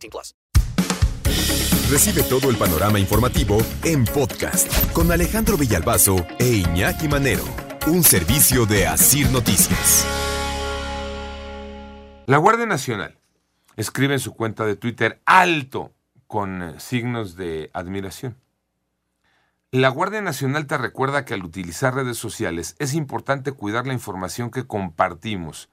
18 plus. Recibe todo el panorama informativo en podcast con Alejandro Villalbazo e Iñaki Manero, un servicio de Asir Noticias. La Guardia Nacional escribe en su cuenta de Twitter alto con eh, signos de admiración. La Guardia Nacional te recuerda que al utilizar redes sociales es importante cuidar la información que compartimos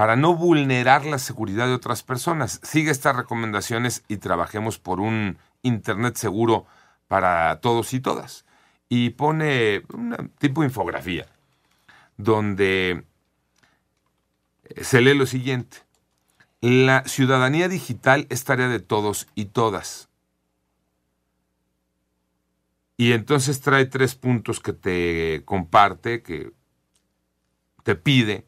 para no vulnerar la seguridad de otras personas. Sigue estas recomendaciones y trabajemos por un Internet seguro para todos y todas. Y pone un tipo de infografía donde se lee lo siguiente. La ciudadanía digital es tarea de todos y todas. Y entonces trae tres puntos que te comparte, que te pide.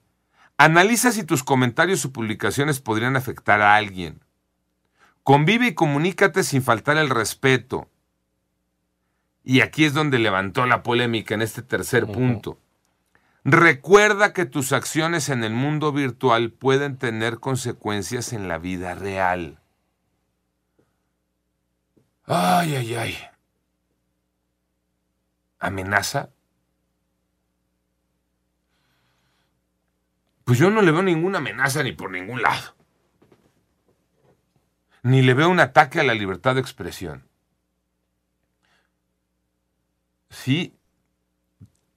Analiza si tus comentarios o publicaciones podrían afectar a alguien. Convive y comunícate sin faltar el respeto. Y aquí es donde levantó la polémica en este tercer punto. Recuerda que tus acciones en el mundo virtual pueden tener consecuencias en la vida real. Ay, ay, ay. ¿Amenaza? Pues yo no le veo ninguna amenaza ni por ningún lado. Ni le veo un ataque a la libertad de expresión. Sí,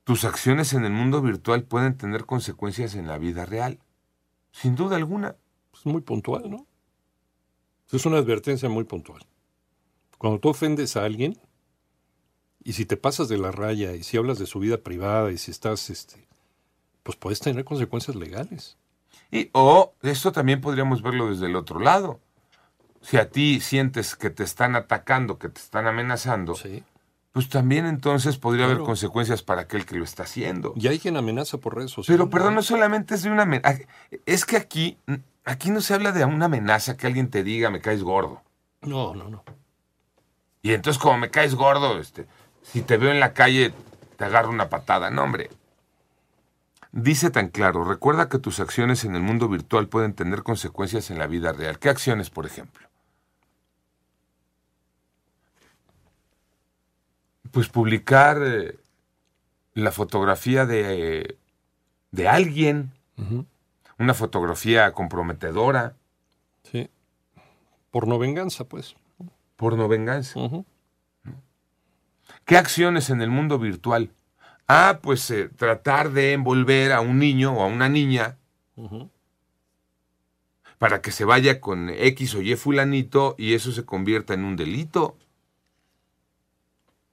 tus acciones en el mundo virtual pueden tener consecuencias en la vida real. Sin duda alguna. Es muy puntual, ¿no? Es una advertencia muy puntual. Cuando tú ofendes a alguien, y si te pasas de la raya, y si hablas de su vida privada, y si estás, este, pues puedes tener consecuencias legales. Y, o esto también podríamos verlo desde el otro lado. Si a ti sientes que te están atacando, que te están amenazando, Sí. pues también entonces podría haber consecuencias para aquel que lo está haciendo. Y hay quien amenaza por redes sociales. Pero perdón, no solamente es de una amenaza. Es que aquí, aquí no se habla de una amenaza que alguien te diga me caes gordo. No, no, no. Y entonces como me caes gordo, este, si te veo en la calle, te agarro una patada. No, hombre. Dice tan claro, recuerda que tus acciones en el mundo virtual pueden tener consecuencias en la vida real. ¿Qué acciones, por ejemplo? Pues publicar eh, la fotografía de, de alguien, una fotografía comprometedora, Sí. Por no venganza, pues. porno venganza. Ujú. ¿Qué acciones en el mundo virtual? Ah, pues eh, tratar de envolver a un niño o a una niña para que se vaya con X o Y fulanito y eso se convierta en un delito.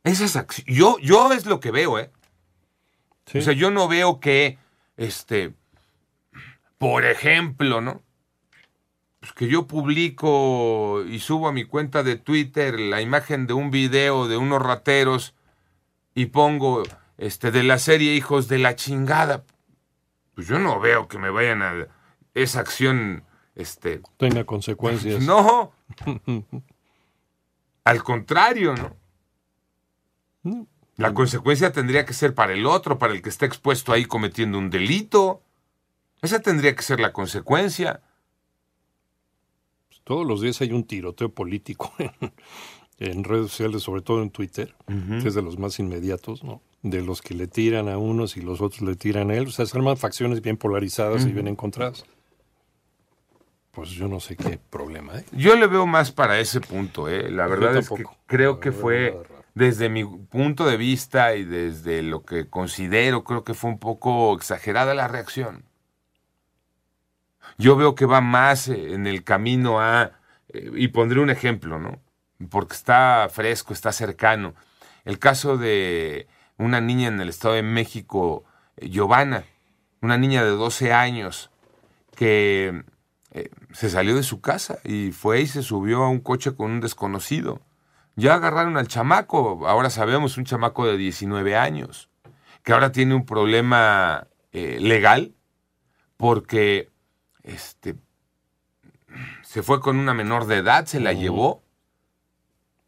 Esas acci- yo, yo es lo que veo, ¿eh? Sí. O sea, yo no veo que, este, por ejemplo, ¿no? Pues que yo publico y subo a mi cuenta de Twitter la imagen de un video de unos rateros y pongo, este, de la serie Hijos de la chingada. Pues yo no veo que me vayan a esa acción, este, Tenga consecuencias. no. Al contrario, ¿no? No. La consecuencia tendría que ser para el otro, para el que está expuesto ahí cometiendo un delito. Esa tendría que ser la consecuencia. Todos los días hay un tiroteo político en, en redes sociales, sobre todo en Twitter, que es de los más inmediatos, ¿no? De los que le tiran a unos y los otros le tiran a él. O sea, se arman facciones bien polarizadas y bien encontradas. Pues yo no sé qué problema, ¿eh? Yo le veo más para ese punto, ¿eh? La verdad es que creo que fue, desde mi punto de vista y desde lo que considero, creo que fue un poco exagerada la reacción. Yo veo que va más eh, en el camino a, eh, y pondré un ejemplo, ¿no? Porque está fresco, está cercano. El caso de una niña en el Estado de México, eh, Giovanna, una niña de 12 años, que eh, se salió de su casa y fue y se subió a un coche con un desconocido. Ya agarraron al chamaco, ahora sabemos, un chamaco de 19 años, que ahora tiene un problema eh, legal porque este, se fue con una menor de edad, se la llevó,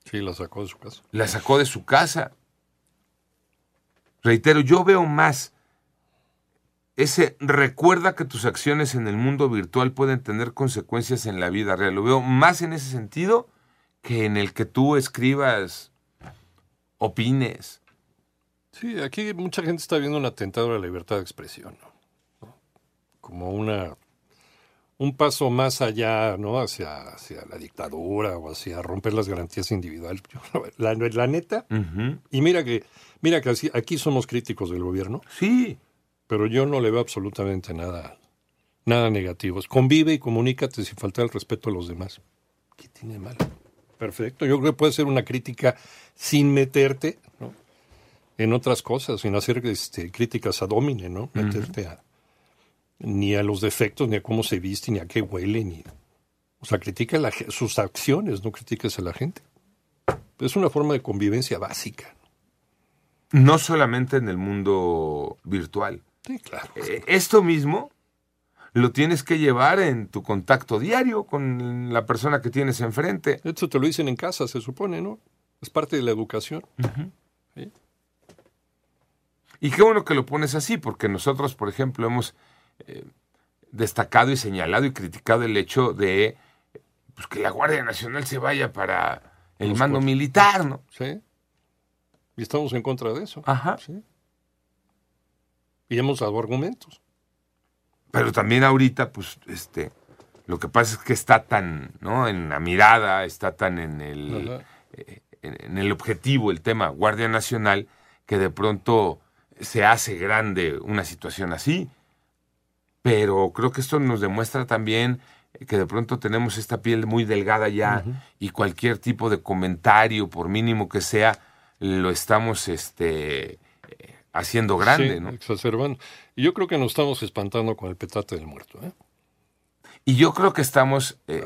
Sí, la sacó de su casa. la sacó de su casa. Reitero, yo veo más ese recuerda que tus acciones en el mundo virtual pueden tener consecuencias en la vida real. Lo veo más en ese sentido que en el que tú escribas, opines. Sí, aquí mucha gente está viendo un atentado a la libertad de expresión. Como una un paso más allá, ¿no? Hacia, hacia la dictadura o hacia romper las garantías individuales. La, la neta, y mira que, mira que así- aquí somos críticos del gobierno, Sí, pero yo no le veo absolutamente nada, nada negativo. Convive y comunícate sin faltar el respeto a los demás. ¿Qué tiene de malo? Perfecto. Yo creo que puede ser una crítica sin meterte ¿no? en otras cosas, sin hacer este, críticas a domine, ¿no? Meterte a, ni a los defectos, ni a cómo se viste, ni a qué huele, ni... O sea, critica la sus acciones, no critiques a la gente. Es una forma de convivencia básica. no solamente en el mundo virtual. Sí, claro. Eh, Esto mismo lo tienes que llevar en tu contacto diario con la persona que tienes enfrente. Esto te lo dicen en casa, se supone, ¿no? Es parte de la educación. ¿Sí? Y qué bueno que lo pones así, porque nosotros, por ejemplo, hemos eh, destacado y señalado y criticado el hecho de pues, que la Guardia Nacional se vaya para el Los mando militar, ¿no? ¿Sí? Y estamos en contra de eso. Ajá. ¿sí? Y hemos dado argumentos. Pero también ahorita, pues, este, lo que pasa es que está tan, ¿no? En la mirada, está tan en el, eh, en, en el objetivo el tema Guardia Nacional, que de pronto se hace grande una situación así. Pero creo que esto nos demuestra también que de pronto tenemos esta piel muy delgada ya y cualquier tipo de comentario, por mínimo que sea, lo estamos este, eh, haciendo grande, Sí, ¿no? Exacerbando. Y yo creo que nos estamos espantando con el petate del muerto. ¿eh? Y yo creo que estamos eh,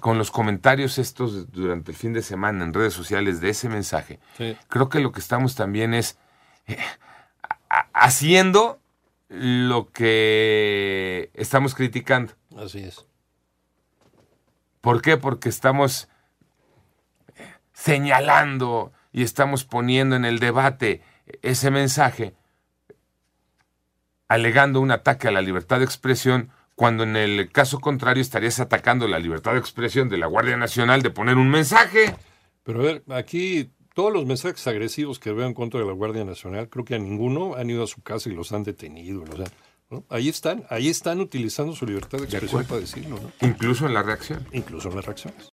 con los comentarios estos durante el fin de semana en redes sociales de ese mensaje. Sí. Creo que lo que estamos también es eh, haciendo lo que estamos criticando. Así es. ¿Por qué? Porque estamos señalando y estamos poniendo en el debate ese mensaje, alegando un ataque a la libertad de expresión, cuando en el caso contrario estarías atacando la libertad de expresión de la Guardia Nacional de poner un mensaje. Pero a ver, aquí todos los mensajes agresivos que veo en contra de la Guardia Nacional, creo que a ninguno han ido a su casa y los han detenido. los han- ¿no? Ahí están, ahí están utilizando su libertad de expresión para decirlo, ¿no? Incluso en la reacción. incluso en las reacciones.